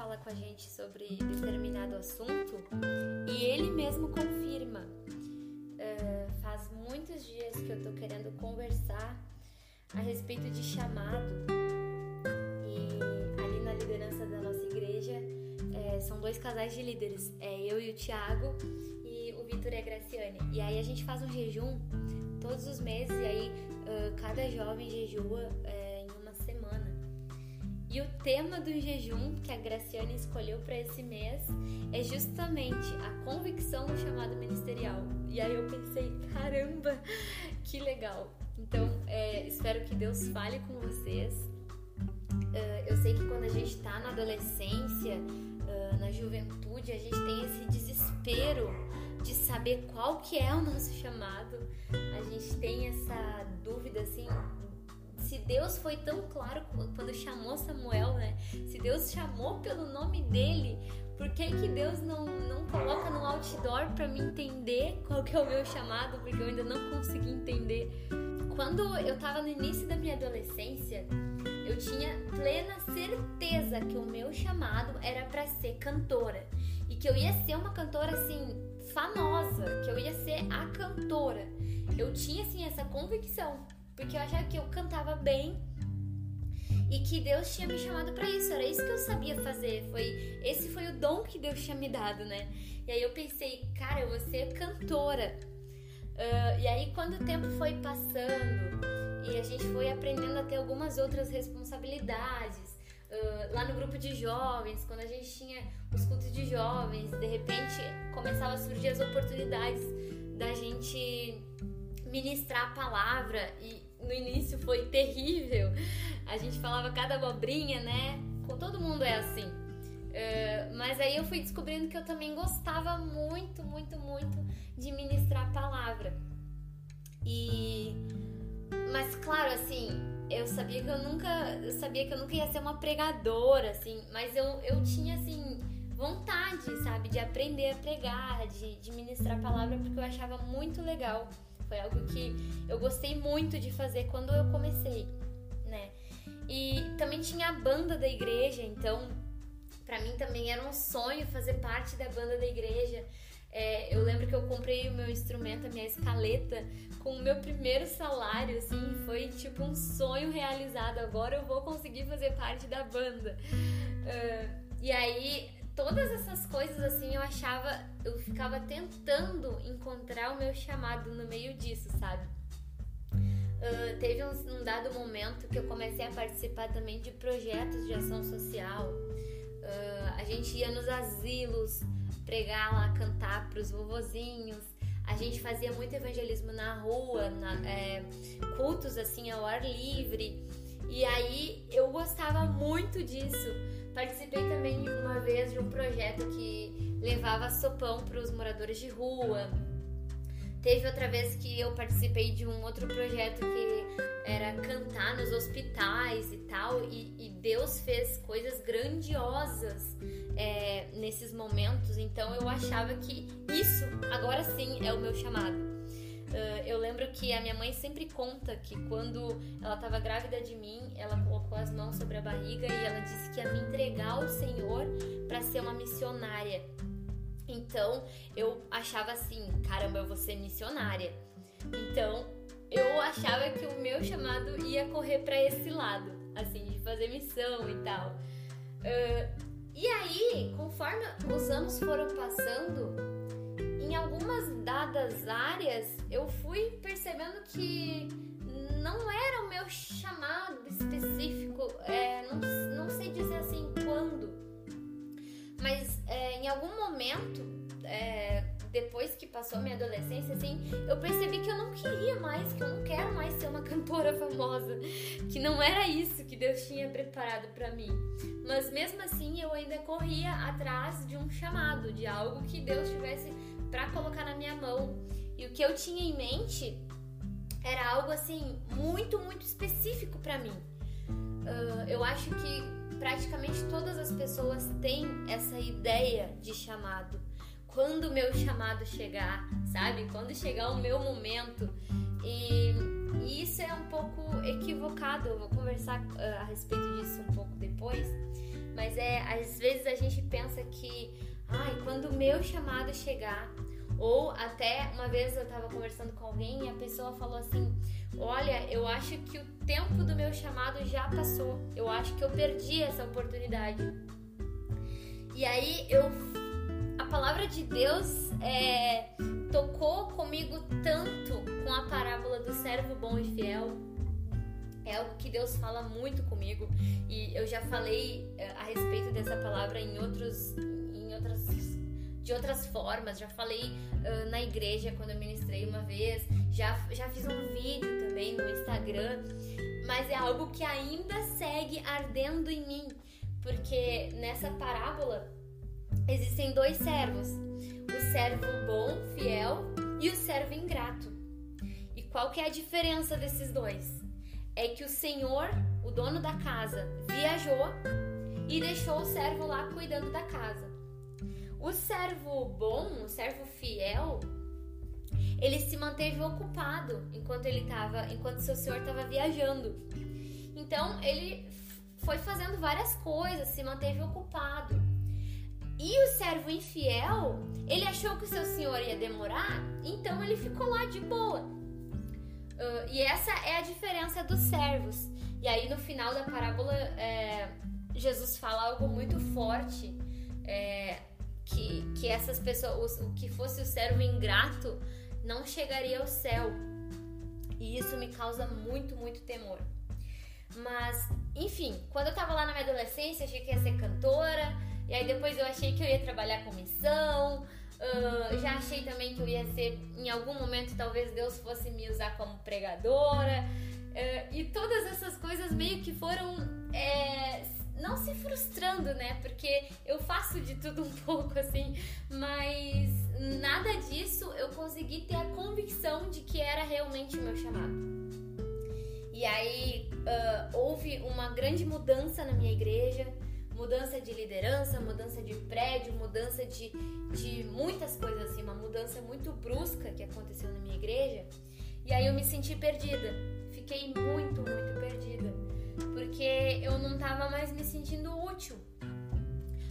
fala com a gente sobre determinado assunto e Ele mesmo confirma. Uh, faz muitos dias que eu tô querendo conversar a respeito de chamado e ali na liderança da nossa igreja é, são dois casais de líderes, é eu e o Tiago e o Vitor e a Graciane. E aí a gente faz um jejum todos os meses e aí uh, cada jovem jejua é. E o tema do jejum que a Graciane escolheu para esse mês é justamente a convicção do chamado ministerial. E aí eu pensei, caramba, que legal! Então, é, espero que Deus fale com vocês. Uh, eu sei que quando a gente está na adolescência, uh, na juventude, a gente tem esse desespero de saber qual que é o nosso chamado. A gente tem essa dúvida assim, se Deus foi tão claro quando chamou Samuel, né? Se Deus chamou pelo nome dele, por que, que Deus não, não coloca no outdoor para me entender qual que é o meu chamado? Porque eu ainda não consegui entender. Quando eu tava no início da minha adolescência, eu tinha plena certeza que o meu chamado era para ser cantora e que eu ia ser uma cantora assim famosa, que eu ia ser a cantora. Eu tinha assim essa convicção, porque eu achava que eu cantava bem e que Deus tinha me chamado para isso. Era isso que eu sabia fazer. Foi esse foi o dom que Deus tinha me dado, né? E aí eu pensei, cara, eu vou ser cantora. Uh, e aí, quando o tempo foi passando e a gente foi aprendendo a ter algumas outras responsabilidades, uh, lá no grupo de jovens, quando a gente tinha os cultos de jovens, de repente começava a surgir as oportunidades da gente ministrar a palavra e no início foi terrível. A gente falava cada abobrinha, né? Com todo mundo é assim. Uh, mas aí eu fui descobrindo que eu também gostava muito, muito, muito de ministrar a palavra. E mas claro, assim, eu sabia que eu nunca, eu sabia que eu nunca ia ser uma pregadora, assim, mas eu, eu tinha assim vontade, sabe, de aprender a pregar, de, de ministrar a palavra porque eu achava muito legal. Foi algo que eu gostei muito de fazer quando eu comecei, né? E também tinha a banda da igreja, então para mim também era um sonho fazer parte da banda da igreja. É, eu lembro que eu comprei o meu instrumento, a minha escaleta, com o meu primeiro salário, assim, foi tipo um sonho realizado. Agora eu vou conseguir fazer parte da banda. Uh, e aí, todas essas coisas, assim, eu achava, eu ficava tentando encontrar o meu chamado no meio disso, sabe? Uh, teve um, um, dado momento que eu comecei a participar também de projetos de ação social. Uh, a gente ia nos asilos pregar lá, cantar para os vovozinhos. A gente fazia muito evangelismo na rua, na, é, cultos assim ao ar livre. E aí eu gostava muito disso. Participei também uma vez de um projeto que levava sopão para os moradores de rua. Teve outra vez que eu participei de um outro projeto que era cantar nos hospitais e tal, e, e Deus fez coisas grandiosas é, nesses momentos, então eu achava que isso agora sim é o meu chamado. Uh, eu lembro que a minha mãe sempre conta que quando ela estava grávida de mim, ela colocou as mãos sobre a barriga e ela disse que ia me entregar ao Senhor para ser uma missionária. Então eu achava assim, caramba, eu vou ser missionária. Então eu achava que o meu chamado ia correr para esse lado, assim, de fazer missão e tal. Uh, e aí, conforme os anos foram passando, em algumas dadas áreas eu fui percebendo que não era o meu chamado específico, é, não, não sei dizer assim quando, mas é, em algum momento, é, depois que passou minha adolescência, assim, eu percebi que eu não queria mais, que eu não quero mais ser uma cantora famosa, que não era isso que Deus tinha preparado para mim. Mas mesmo assim, eu ainda corria atrás de um chamado, de algo que Deus tivesse para colocar na minha mão. E o que eu tinha em mente era algo assim muito, muito específico para mim. Uh, eu acho que praticamente todas as pessoas têm essa ideia de chamado. Quando o meu chamado chegar, sabe? Quando chegar o meu momento. E e isso é um pouco equivocado. Eu vou conversar uh, a respeito disso um pouco depois. Mas é, às vezes a gente pensa que, ai, quando o meu chamado chegar, ou até uma vez eu estava conversando com alguém e a pessoa falou assim: Olha, eu acho que o tempo do meu chamado já passou. Eu acho que eu perdi essa oportunidade. E aí eu. A palavra de Deus é, tocou comigo tanto com a parábola do servo bom e fiel. É algo que Deus fala muito comigo e eu já falei é, a respeito dessa palavra em outros outras de outras formas. Já falei uh, na igreja quando eu ministrei uma vez, já, já fiz um vídeo também no Instagram, mas é algo que ainda segue ardendo em mim, porque nessa parábola existem dois servos: o servo bom, fiel, e o servo ingrato. E qual que é a diferença desses dois? É que o Senhor, o dono da casa, viajou e deixou o servo lá cuidando da casa. O servo bom, o servo fiel, ele se manteve ocupado enquanto ele estava, enquanto seu senhor estava viajando. Então ele foi fazendo várias coisas, se manteve ocupado. E o servo infiel, ele achou que o seu senhor ia demorar, então ele ficou lá de boa. Uh, e essa é a diferença dos servos. E aí no final da parábola, é, Jesus fala algo muito forte. É, que, essas pessoas, o que fosse o servo ingrato, não chegaria ao céu. E isso me causa muito, muito temor. Mas, enfim, quando eu tava lá na minha adolescência, achei que ia ser cantora, e aí depois eu achei que eu ia trabalhar com missão, uh, já achei também que eu ia ser, em algum momento, talvez Deus fosse me usar como pregadora, uh, e todas essas coisas meio que foram é, não se frustrando, né? Porque eu faço de tudo um pouco assim, mas nada disso eu consegui ter a convicção de que era realmente o meu chamado. E aí uh, houve uma grande mudança na minha igreja, mudança de liderança, mudança de prédio, mudança de, de muitas coisas assim, uma mudança muito brusca que aconteceu na minha igreja. E aí eu me senti perdida, fiquei muito, muito perdida porque eu não tava mais me sentindo útil.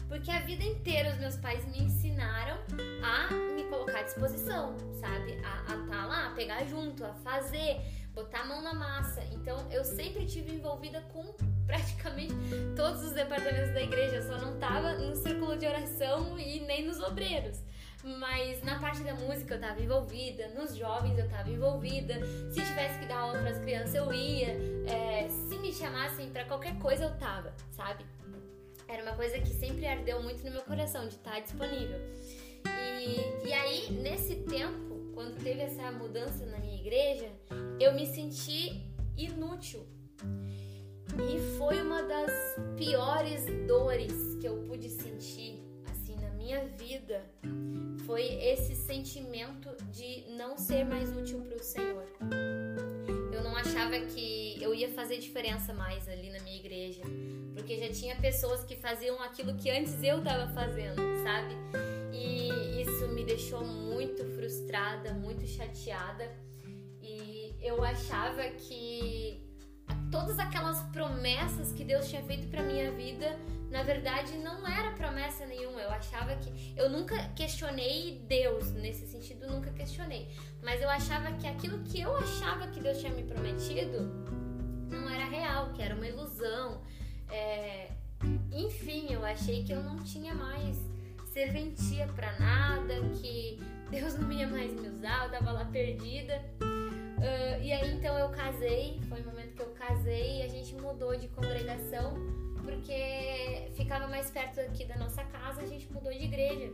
Porque a vida inteira os meus pais me ensinaram a me colocar à disposição, sabe? A estar tá lá, a pegar junto, a fazer, botar a mão na massa. Então eu sempre tive envolvida com praticamente todos os departamentos da igreja. Eu só não tava no círculo de oração e nem nos obreiros. Mas na parte da música eu tava envolvida, nos jovens eu tava envolvida. Se tivesse que dar aula as crianças eu ia. É, se me chamassem para qualquer coisa eu tava, sabe? Era uma coisa que sempre ardeu muito no meu coração de estar disponível. E, e aí, nesse tempo, quando teve essa mudança na minha igreja, eu me senti inútil. E foi uma das piores dores que eu pude sentir minha vida foi esse sentimento de não ser mais útil para o Senhor. Eu não achava que eu ia fazer diferença mais ali na minha igreja, porque já tinha pessoas que faziam aquilo que antes eu estava fazendo, sabe? E isso me deixou muito frustrada, muito chateada. E eu achava que todas aquelas promessas que Deus tinha feito para minha vida na verdade não era promessa nenhuma. Eu achava que. Eu nunca questionei Deus, nesse sentido, nunca questionei. Mas eu achava que aquilo que eu achava que Deus tinha me prometido não era real, que era uma ilusão. É... Enfim, eu achei que eu não tinha mais serventia para nada, que Deus não ia mais me usar, eu tava lá perdida. Uh, e aí então eu casei, foi o momento que eu casei a gente mudou de congregação porque ficava mais perto aqui da nossa casa, a gente mudou de igreja.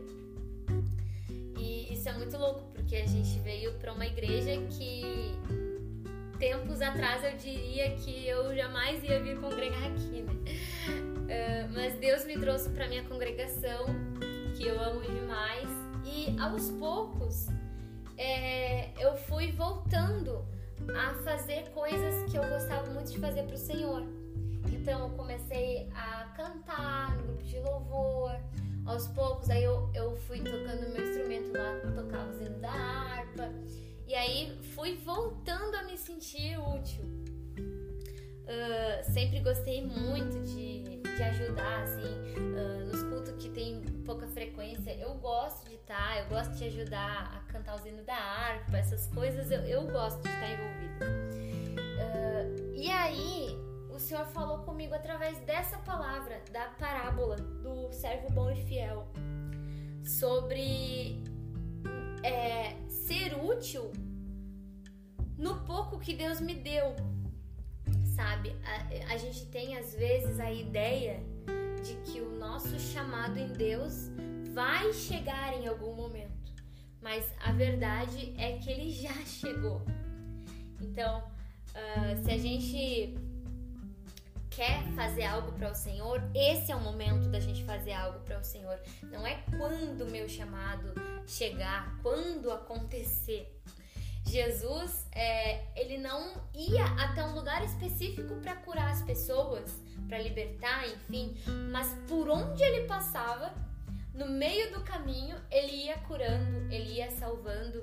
E isso é muito louco, porque a gente veio para uma igreja que tempos atrás eu diria que eu jamais ia vir congregar aqui, né? Uh, mas Deus me trouxe para minha congregação, que eu amo demais, e aos poucos é, eu fui voltando a fazer coisas que eu gostava muito de fazer para o Senhor. Então eu comecei a cantar no grupo de louvor. Aos poucos, aí eu, eu fui tocando meu instrumento lá, tocava o hino da harpa. E aí fui voltando a me sentir útil. Uh, sempre gostei muito de, de ajudar, assim, uh, nos que tem pouca frequência. Eu gosto de estar, eu gosto de ajudar a cantar o hino da harpa, essas coisas, eu, eu gosto de estar envolvida. Uh, e aí, o Senhor falou comigo através dessa palavra, da parábola do servo bom e fiel, sobre é, ser útil no pouco que Deus me deu sabe? A, a gente tem às vezes a ideia de que o nosso chamado em Deus vai chegar em algum momento, mas a verdade é que ele já chegou. Então, uh, se a gente quer fazer algo para o Senhor, esse é o momento da gente fazer algo para o Senhor. Não é quando o meu chamado chegar, quando acontecer. Jesus, é, ele não ia até um lugar específico para curar as pessoas, para libertar, enfim, mas por onde ele passava, no meio do caminho, ele ia curando, ele ia salvando.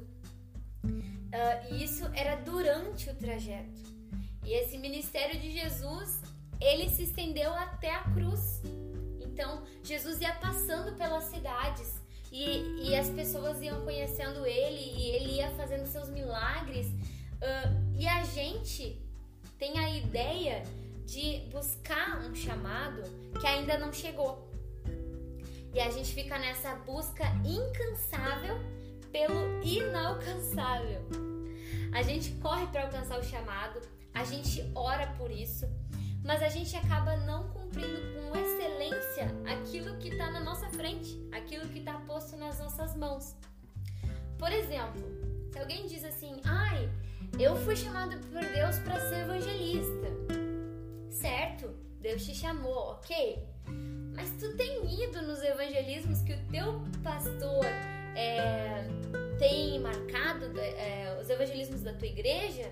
Uh, e isso era durante o trajeto. E esse ministério de Jesus, ele se estendeu até a cruz. Então, Jesus ia passando pelas cidades, e, e as pessoas iam conhecendo ele e ele ia fazendo seus milagres. Uh, e a gente tem a ideia de buscar um chamado que ainda não chegou. E a gente fica nessa busca incansável pelo inalcançável. A gente corre para alcançar o chamado, a gente ora por isso, mas a gente acaba não cumprindo com excelência aquilo que está na nossa frente, aquilo que está posto nas nossas mãos. Por exemplo, se alguém diz assim, ai, eu fui chamado por Deus para ser evangelista, certo? Deus te chamou, ok? Mas tu tem ido nos evangelismos que o teu pastor é, tem marcado, é, os evangelismos da tua igreja?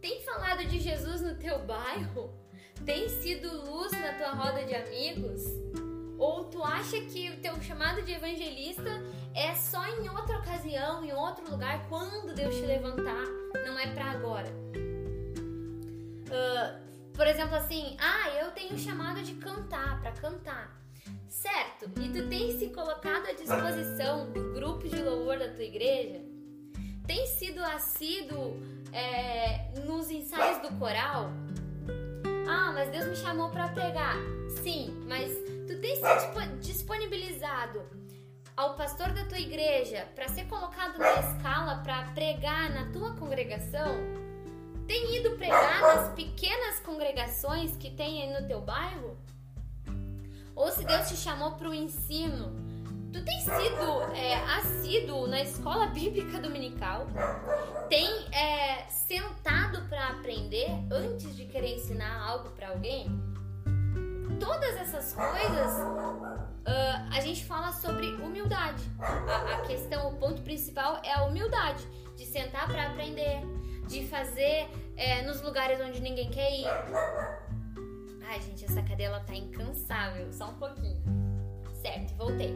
Tem falado de Jesus no teu bairro? Tem sido luz na tua roda de amigos? Ou tu acha que o teu chamado de evangelista é só em outra ocasião, em outro lugar, quando Deus te levantar, não é para agora? Uh, por exemplo, assim, ah, eu tenho chamado de cantar, para cantar. Certo? E tu tem se colocado à disposição do grupo de louvor da tua igreja? Tem sido assíduo é, nos ensaios do coral? Ah, mas Deus me chamou para pregar. Sim, mas tu tem se disponibilizado ao pastor da tua igreja para ser colocado na escala para pregar na tua congregação? Tem ido pregar nas pequenas congregações que tem aí no teu bairro? Ou se Deus te chamou para o ensino, Tu tem sido é, assíduo na escola bíblica dominical? Tem é, sentado para aprender antes de querer ensinar algo para alguém? Todas essas coisas uh, a gente fala sobre humildade. A, a, questão, o ponto principal é a humildade de sentar para aprender, de fazer é, nos lugares onde ninguém quer ir. Ai, gente, essa cadeira tá incansável. Só um pouquinho. Certo, voltei.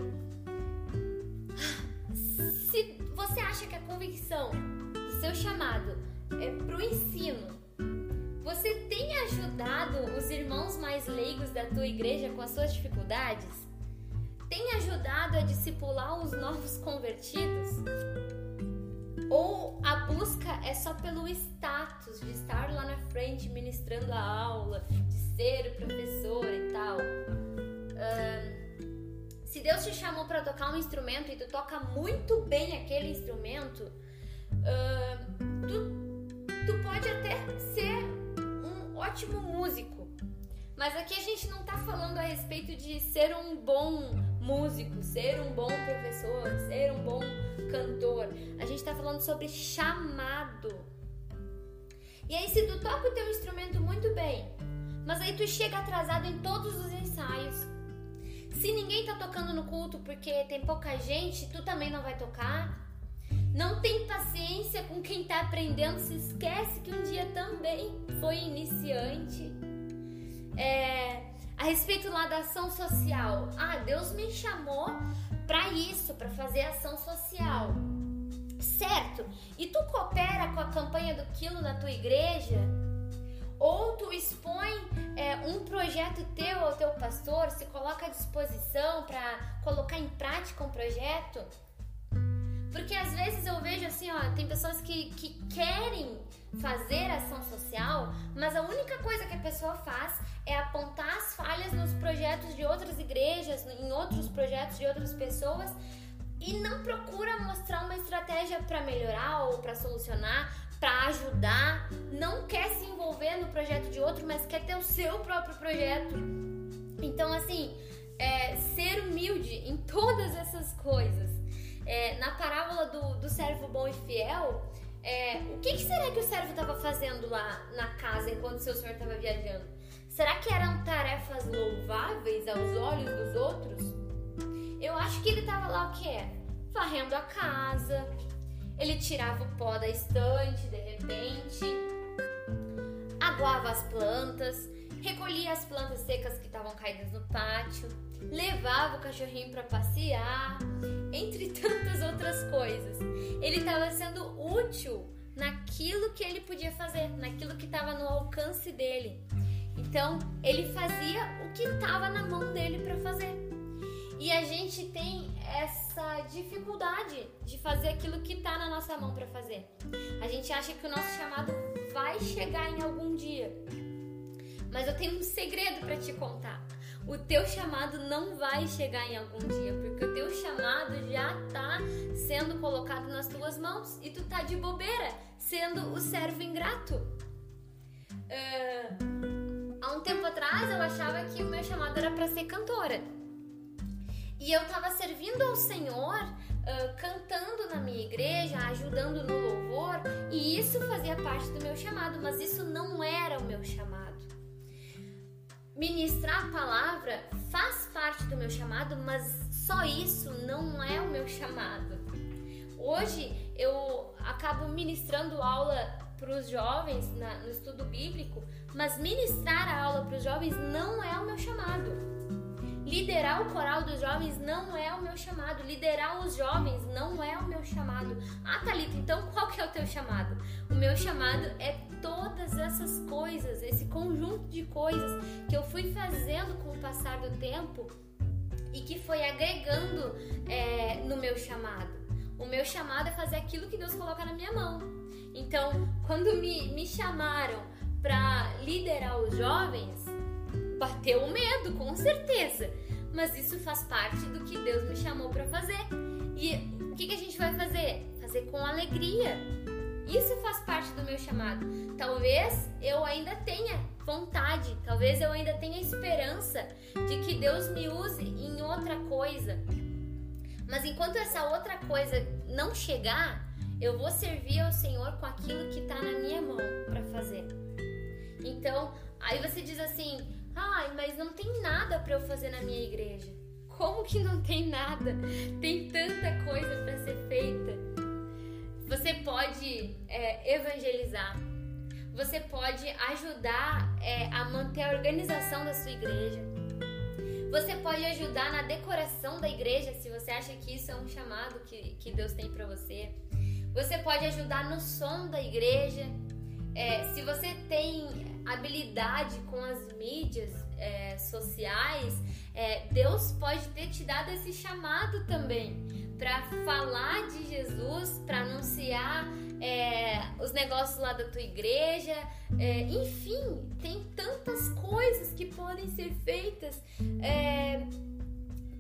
Que a convicção do seu chamado é pro ensino, você tem ajudado os irmãos mais leigos da tua igreja com as suas dificuldades? Tem ajudado a discipular os novos convertidos? Ou a busca é só pelo status de estar lá na frente ministrando a aula, de ser o professor e tal? Um, se Deus te chamou para tocar um instrumento e tu toca muito bem aquele instrumento, uh, tu, tu pode até ser um ótimo músico. Mas aqui a gente não está falando a respeito de ser um bom músico, ser um bom professor, ser um bom cantor. A gente está falando sobre chamado. E aí, se tu toca o teu instrumento muito bem, mas aí tu chega atrasado em todos os ensaios, se ninguém tá tocando no culto porque tem pouca gente, tu também não vai tocar. Não tem paciência com quem tá aprendendo, se esquece que um dia também foi iniciante. É, a respeito lá da ação social. Ah, Deus me chamou para isso, para fazer ação social. certo? E tu coopera com a campanha do quilo na tua igreja? Ou tu expõe é, um projeto teu ao teu pastor, se coloca à disposição para colocar em prática um projeto? Porque às vezes eu vejo assim, ó, tem pessoas que, que querem fazer ação social, mas a única coisa que a pessoa faz é apontar as falhas nos projetos de outras igrejas, em outros projetos de outras pessoas e não procura mostrar uma estratégia para melhorar ou para solucionar, para ajudar, não quer se envolver no projeto de outro, mas quer ter o seu próprio projeto. Então, assim, é, ser humilde em todas essas coisas. É, na parábola do, do servo bom e fiel, é, o que, que, será que o servo estava fazendo lá na casa enquanto seu senhor estava viajando? Será que eram tarefas louváveis aos olhos dos outros? Eu acho que ele estava lá o quê? Varrendo a casa, ele tirava o pó da estante de repente, aguava as plantas, recolhia as plantas secas que estavam caídas no pátio, levava o cachorrinho para passear, entre tantas outras coisas. Ele estava sendo útil naquilo que ele podia fazer, naquilo que estava no alcance dele. Então, ele fazia o que estava na mão dele para fazer. E a gente tem essa dificuldade de fazer aquilo que está na nossa mão para fazer. A gente acha que o nosso chamado vai chegar em algum dia. Mas eu tenho um segredo para te contar. O teu chamado não vai chegar em algum dia, porque o teu chamado já está sendo colocado nas tuas mãos e tu tá de bobeira, sendo o servo ingrato. Uh, há um tempo atrás eu achava que o meu chamado era para ser cantora. E eu estava servindo ao Senhor, uh, cantando na minha igreja, ajudando no louvor, e isso fazia parte do meu chamado, mas isso não era o meu chamado. Ministrar a palavra faz parte do meu chamado, mas só isso não é o meu chamado. Hoje eu acabo ministrando aula para os jovens na, no estudo bíblico, mas ministrar a aula para os jovens não é o meu chamado. Liderar o coral dos jovens não é o meu chamado. Liderar os jovens não é o meu chamado. Ah, Thalita, então qual que é o teu chamado? O meu chamado é todas essas coisas, esse conjunto de coisas que eu fui fazendo com o passar do tempo e que foi agregando é, no meu chamado. O meu chamado é fazer aquilo que Deus coloca na minha mão. Então, quando me, me chamaram para liderar os jovens, bateu o medo, com certeza. Mas isso faz parte do que Deus me chamou para fazer. E o que, que a gente vai fazer? Fazer com alegria. Isso faz parte do meu chamado. Talvez eu ainda tenha vontade, talvez eu ainda tenha esperança de que Deus me use em outra coisa. Mas enquanto essa outra coisa não chegar, eu vou servir ao Senhor com aquilo que está na minha mão para fazer. Então, aí você diz assim: Ai, mas não tem nada para eu fazer na minha igreja. Como que não tem nada? Tem tanta coisa para ser feita. Você pode é, evangelizar. Você pode ajudar é, a manter a organização da sua igreja. Você pode ajudar na decoração da igreja se você acha que isso é um chamado que, que Deus tem para você. Você pode ajudar no som da igreja. É, se você tem habilidade com as mídias é, sociais, é, Deus pode ter te dado esse chamado também para falar de Jesus, para anunciar é, os negócios lá da tua igreja, é, enfim, tem tantas coisas que podem ser feitas. É,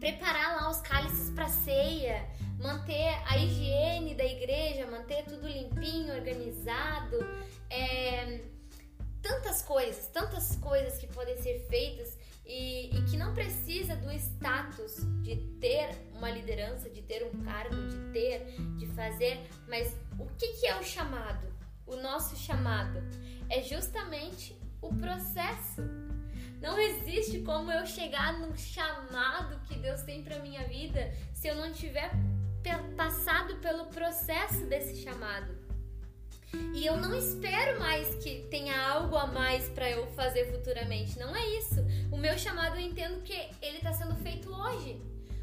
preparar lá os cálices para ceia, manter a higiene da igreja, manter tudo limpinho, organizado. É, tantas coisas, tantas coisas que podem ser feitas e, e, que não precisa do status de ter uma liderança, de ter um cargo, de ter, de fazer, mas o que, que é o chamado? O nosso chamado é justamente o processo. Não existe como eu chegar no chamado que Deus tem para minha vida se eu não tiver passado pelo processo desse chamado. E eu não espero mais que tenha algo a mais para eu fazer futuramente. Não é isso. O meu chamado eu entendo que ele está sendo feito hoje.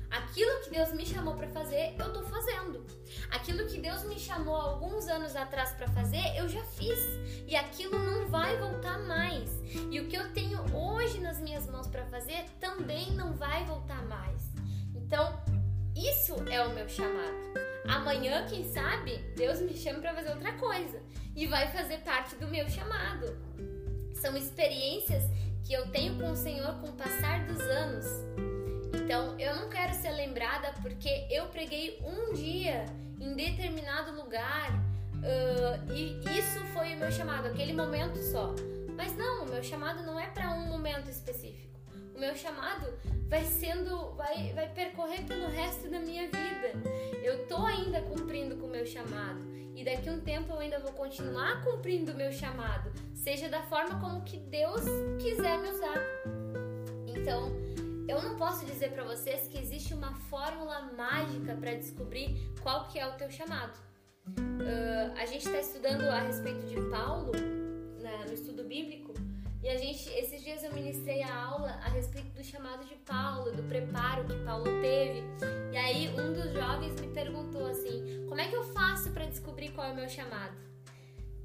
Aquilo que Deus me chamou para fazer, eu tô fazendo. Aquilo que Deus me chamou alguns anos atrás para fazer, eu já fiz. E aquilo não vai voltar mais. E o que eu tenho hoje nas minhas mãos para fazer também não vai voltar mais. Então, isso é o meu chamado. Amanhã, quem sabe, Deus me chama para fazer outra coisa e vai fazer parte do meu chamado. São experiências que eu tenho com o Senhor com o passar dos anos. Então, eu não quero ser lembrada porque eu preguei um dia em determinado lugar uh, e isso foi o meu chamado, aquele momento só. Mas não, o meu chamado não é para um momento específico. O meu chamado vai sendo, vai, vai percorrer pelo resto da minha vida. Eu tô ainda cumprindo com o meu chamado e daqui a um tempo eu ainda vou continuar cumprindo o meu chamado, seja da forma como que Deus quiser me usar. Então, eu não posso dizer para vocês que existe uma fórmula mágica para descobrir qual que é o teu chamado. Uh, a gente está estudando a respeito de Paulo né, no estudo bíblico e a gente, esses dias eu ministrei a aula a respeito do chamado de Paulo, do preparo que Paulo teve. E aí um dos jovens me perguntou assim: "Como é que eu faço para descobrir qual é o meu chamado?"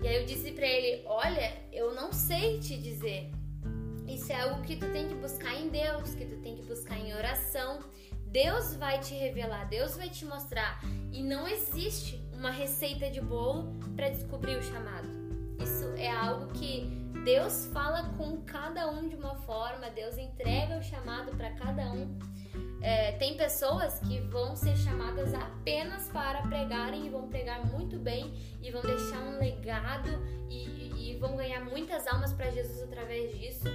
E aí eu disse para ele: "Olha, eu não sei te dizer. Isso é algo que tu tem que buscar em Deus, que tu tem que buscar em oração. Deus vai te revelar, Deus vai te mostrar. E não existe uma receita de bolo para descobrir o chamado. Isso é algo que Deus fala com cada um de uma forma, Deus entrega o chamado para cada um. É, tem pessoas que vão ser chamadas apenas para pregarem e vão pregar muito bem e vão deixar um legado e, e vão ganhar muitas almas para Jesus através disso.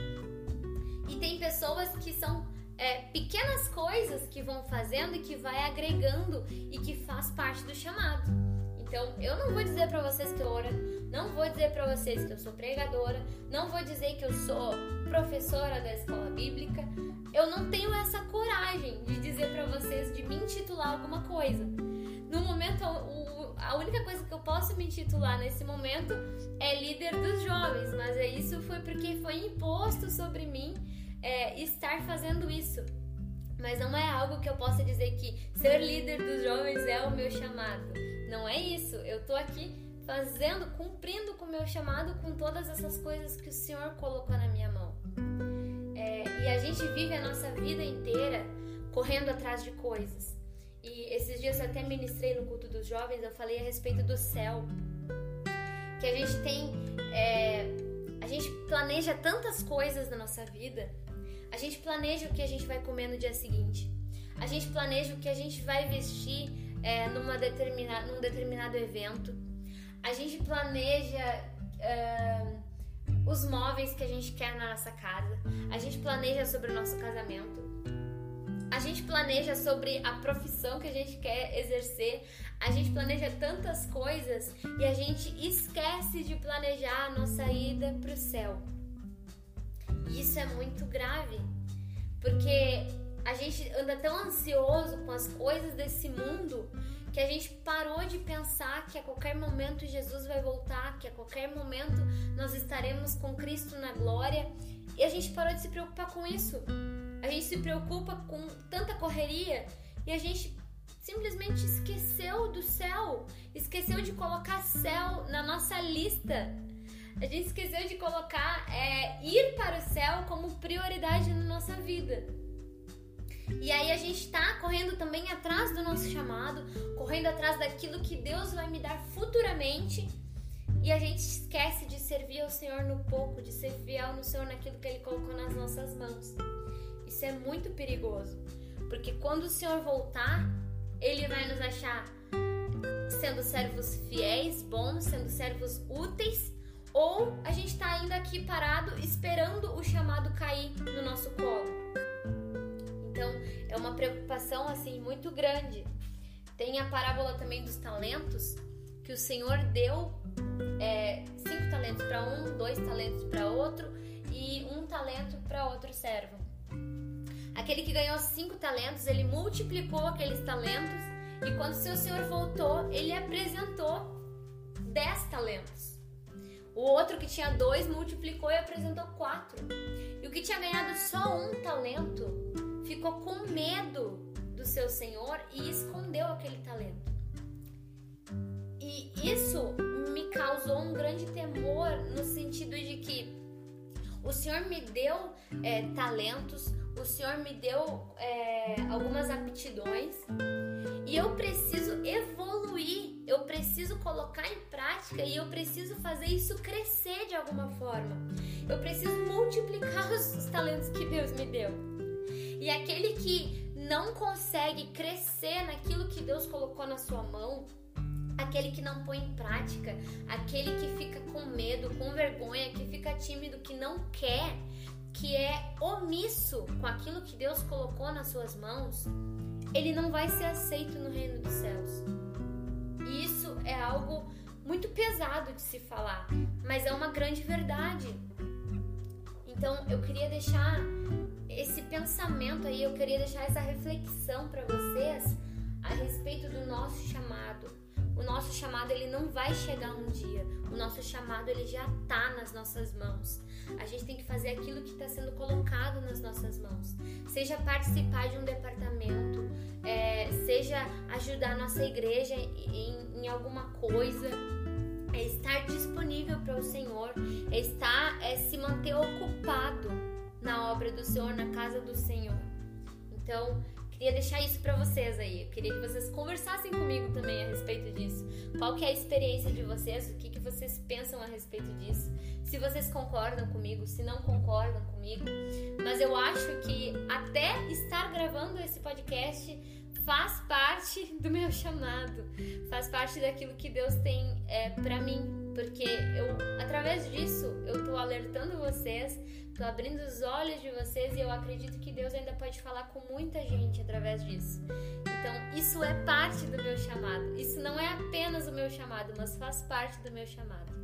E tem pessoas que são é, pequenas coisas que vão fazendo e que vai agregando e que faz parte do chamado. Então, eu não vou dizer para vocês que eu oro, não vou dizer para vocês que eu sou pregadora, não vou dizer que eu sou professora da escola bíblica. Eu não tenho essa coragem de dizer para vocês de me intitular alguma coisa. No momento, a única coisa que eu posso me intitular nesse momento é líder dos jovens, mas é isso foi porque foi imposto sobre mim é, estar fazendo isso. Mas não é algo que eu possa dizer que ser líder dos jovens é o meu chamado. Não é isso. Eu tô aqui fazendo, cumprindo com o meu chamado com todas essas coisas que o Senhor colocou na minha mão. É, e a gente vive a nossa vida inteira correndo atrás de coisas. E esses dias eu até ministrei no culto dos jovens, eu falei a respeito do céu. Que a gente tem. É, a gente planeja tantas coisas na nossa vida. A gente planeja o que a gente vai comer no dia seguinte. A gente planeja o que a gente vai vestir é, numa determina, num determinado evento. A gente planeja é, os móveis que a gente quer na nossa casa. A gente planeja sobre o nosso casamento. A gente planeja sobre a profissão que a gente quer exercer. A gente planeja tantas coisas e a gente esquece de planejar a nossa ida para o céu. E isso é muito grave, porque a gente anda tão ansioso com as coisas desse mundo que a gente parou de pensar que a qualquer momento Jesus vai voltar, que a qualquer momento nós estaremos com Cristo na glória e a gente parou de se preocupar com isso. A gente se preocupa com tanta correria e a gente simplesmente esqueceu do céu, esqueceu de colocar céu na nossa lista. A gente esqueceu de colocar é, ir para o céu como prioridade na nossa vida. E aí a gente está correndo também atrás do nosso chamado, correndo atrás daquilo que Deus vai me dar futuramente. E a gente esquece de servir ao Senhor no pouco, de ser fiel no Senhor naquilo que Ele colocou nas nossas mãos. Isso é muito perigoso, porque quando o Senhor voltar, Ele vai nos achar sendo servos fiéis, bons, sendo servos úteis, ou a gente está ainda aqui parado esperando o chamado cair no nosso colo. Então, é uma preocupação assim muito grande. Tem a parábola também dos talentos, que o Senhor deu é, cinco talentos para um, dois talentos para outro e um talento para outro servo. Aquele que ganhou cinco talentos, ele multiplicou aqueles talentos e quando seu senhor voltou, ele apresentou dez talentos. O outro que tinha dois multiplicou e apresentou quatro. E o que tinha ganhado só um talento ficou com medo do seu senhor e escondeu aquele talento. E isso me causou um grande temor no sentido de que o Senhor me deu é, talentos, o Senhor me deu é, algumas aptidões e eu preciso evoluir, eu preciso colocar em prática e eu preciso fazer isso crescer de alguma forma. Eu preciso multiplicar os, os talentos que Deus me deu. E aquele que não consegue crescer naquilo que Deus colocou na sua mão, aquele que não põe em prática, aquele que fica com medo, com vergonha, que fica tímido, que não quer, que é omisso com aquilo que Deus colocou nas suas mãos, ele não vai ser aceito no reino dos céus. E isso é algo muito pesado de se falar, mas é uma grande verdade. Então eu queria deixar esse pensamento aí, eu queria deixar essa reflexão para vocês a respeito do nosso chamado o nosso chamado ele não vai chegar um dia. O nosso chamado ele já está nas nossas mãos. A gente tem que fazer aquilo que está sendo colocado nas nossas mãos. Seja participar de um departamento, é, seja ajudar a nossa igreja em, em alguma coisa, é estar disponível para o Senhor, obra do Senhor, na casa do Senhor. Então, Queria deixar isso para vocês aí. Eu queria que vocês conversassem comigo também a respeito disso. Qual que é a experiência de vocês? O que, que vocês pensam a respeito disso? Se vocês concordam comigo, se não concordam comigo. Mas eu acho que até estar gravando esse podcast faz parte do meu chamado, faz parte daquilo que Deus tem é, para mim, porque eu, através disso, eu tô alertando vocês Tô abrindo os olhos de vocês e eu acredito que Deus ainda pode falar com muita gente através disso. Então, isso é parte do meu chamado. Isso não é apenas o meu chamado, mas faz parte do meu chamado.